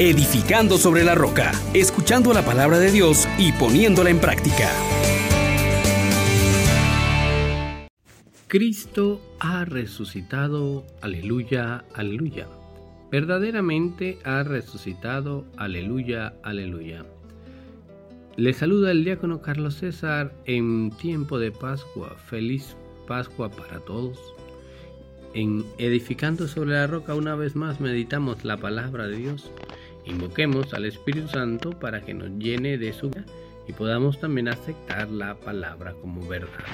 edificando sobre la roca, escuchando la palabra de Dios y poniéndola en práctica. Cristo ha resucitado, aleluya, aleluya. Verdaderamente ha resucitado, aleluya, aleluya. Le saluda el diácono Carlos César en tiempo de Pascua. Feliz Pascua para todos. En Edificando sobre la Roca una vez más meditamos la palabra de Dios. Invoquemos al Espíritu Santo para que nos llene de su y podamos también aceptar la palabra como verdad.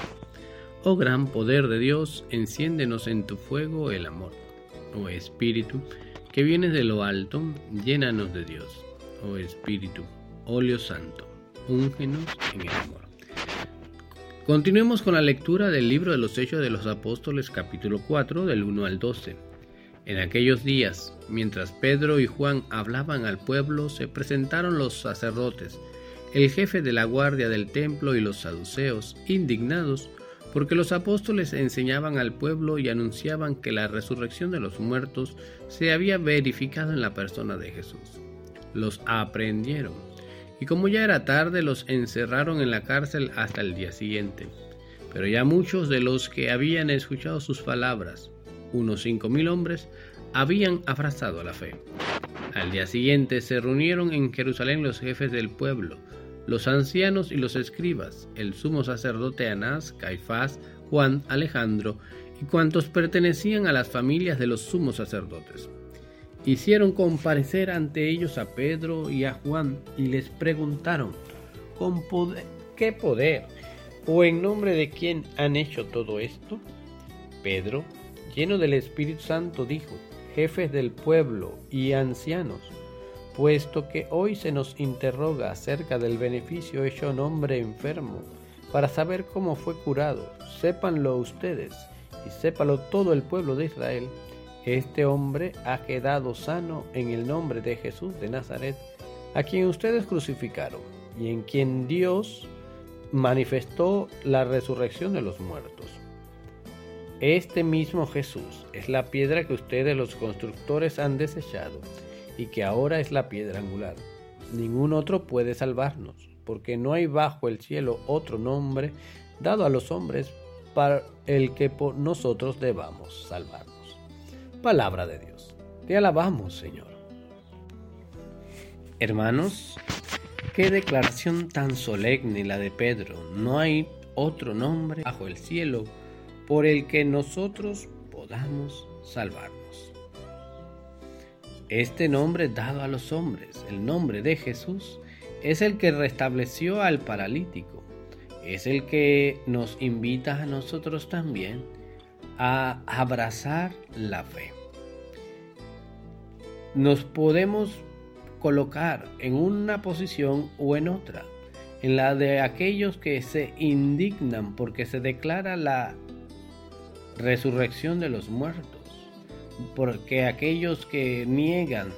Oh gran poder de Dios, enciéndenos en tu fuego el amor. Oh Espíritu, que vienes de lo alto, llénanos de Dios. Oh Espíritu, óleo santo, úngenos en el amor. Continuemos con la lectura del libro de los Hechos de los Apóstoles capítulo 4 del 1 al 12. En aquellos días, mientras Pedro y Juan hablaban al pueblo, se presentaron los sacerdotes, el jefe de la guardia del templo y los saduceos, indignados, porque los apóstoles enseñaban al pueblo y anunciaban que la resurrección de los muertos se había verificado en la persona de Jesús. Los aprendieron y como ya era tarde los encerraron en la cárcel hasta el día siguiente. Pero ya muchos de los que habían escuchado sus palabras, unos cinco mil hombres, habían abrazado la fe. Al día siguiente se reunieron en Jerusalén los jefes del pueblo, los ancianos y los escribas, el sumo sacerdote Anás, Caifás, Juan, Alejandro y cuantos pertenecían a las familias de los sumos sacerdotes hicieron comparecer ante ellos a Pedro y a Juan y les preguntaron, ¿con qué poder o en nombre de quién han hecho todo esto? Pedro, lleno del Espíritu Santo, dijo, jefes del pueblo y ancianos, puesto que hoy se nos interroga acerca del beneficio hecho a un hombre enfermo, para saber cómo fue curado, sépanlo ustedes y sépalo todo el pueblo de Israel este hombre ha quedado sano en el nombre de Jesús de Nazaret, a quien ustedes crucificaron y en quien Dios manifestó la resurrección de los muertos. Este mismo Jesús es la piedra que ustedes los constructores han desechado y que ahora es la piedra angular. Ningún otro puede salvarnos, porque no hay bajo el cielo otro nombre dado a los hombres para el que por nosotros debamos salvarnos. Palabra de Dios. Te alabamos, Señor. Hermanos, qué declaración tan solemne la de Pedro. No hay otro nombre bajo el cielo por el que nosotros podamos salvarnos. Este nombre dado a los hombres, el nombre de Jesús, es el que restableció al paralítico. Es el que nos invita a nosotros también a abrazar la fe nos podemos colocar en una posición o en otra, en la de aquellos que se indignan porque se declara la resurrección de los muertos, porque aquellos que niegan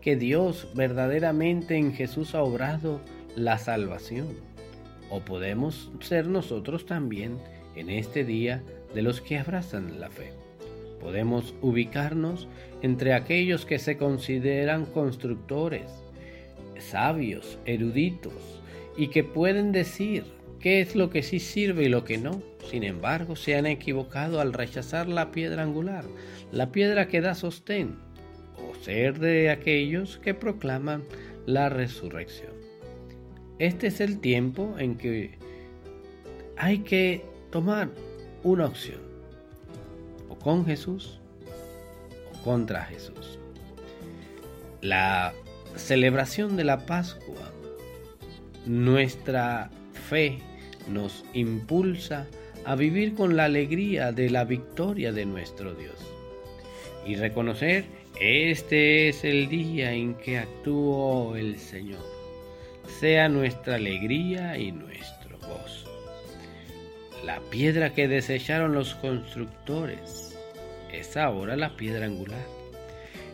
que Dios verdaderamente en Jesús ha obrado la salvación, o podemos ser nosotros también en este día de los que abrazan la fe. Podemos ubicarnos entre aquellos que se consideran constructores, sabios, eruditos, y que pueden decir qué es lo que sí sirve y lo que no. Sin embargo, se han equivocado al rechazar la piedra angular, la piedra que da sostén, o ser de aquellos que proclaman la resurrección. Este es el tiempo en que hay que tomar una opción con Jesús o contra Jesús. La celebración de la Pascua, nuestra fe nos impulsa a vivir con la alegría de la victoria de nuestro Dios y reconocer este es el día en que actuó el Señor. Sea nuestra alegría y nuestro gozo. La piedra que desecharon los constructores es ahora la piedra angular.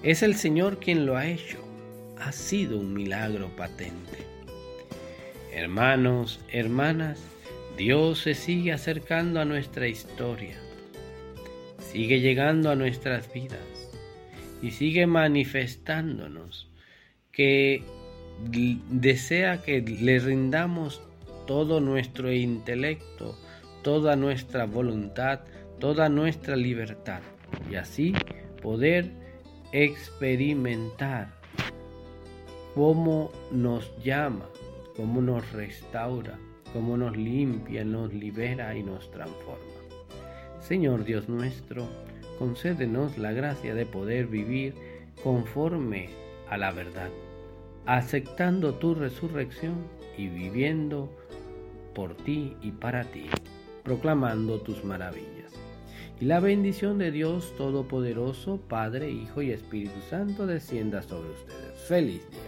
Es el Señor quien lo ha hecho. Ha sido un milagro patente. Hermanos, hermanas, Dios se sigue acercando a nuestra historia. Sigue llegando a nuestras vidas y sigue manifestándonos que desea que le rindamos todo nuestro intelecto, toda nuestra voluntad, toda nuestra libertad y así poder experimentar cómo nos llama, cómo nos restaura, cómo nos limpia, nos libera y nos transforma. Señor Dios nuestro, concédenos la gracia de poder vivir conforme a la verdad, aceptando tu resurrección y viviendo por ti y para ti, proclamando tus maravillas. Y la bendición de Dios Todopoderoso, Padre, Hijo y Espíritu Santo descienda sobre ustedes. Feliz día.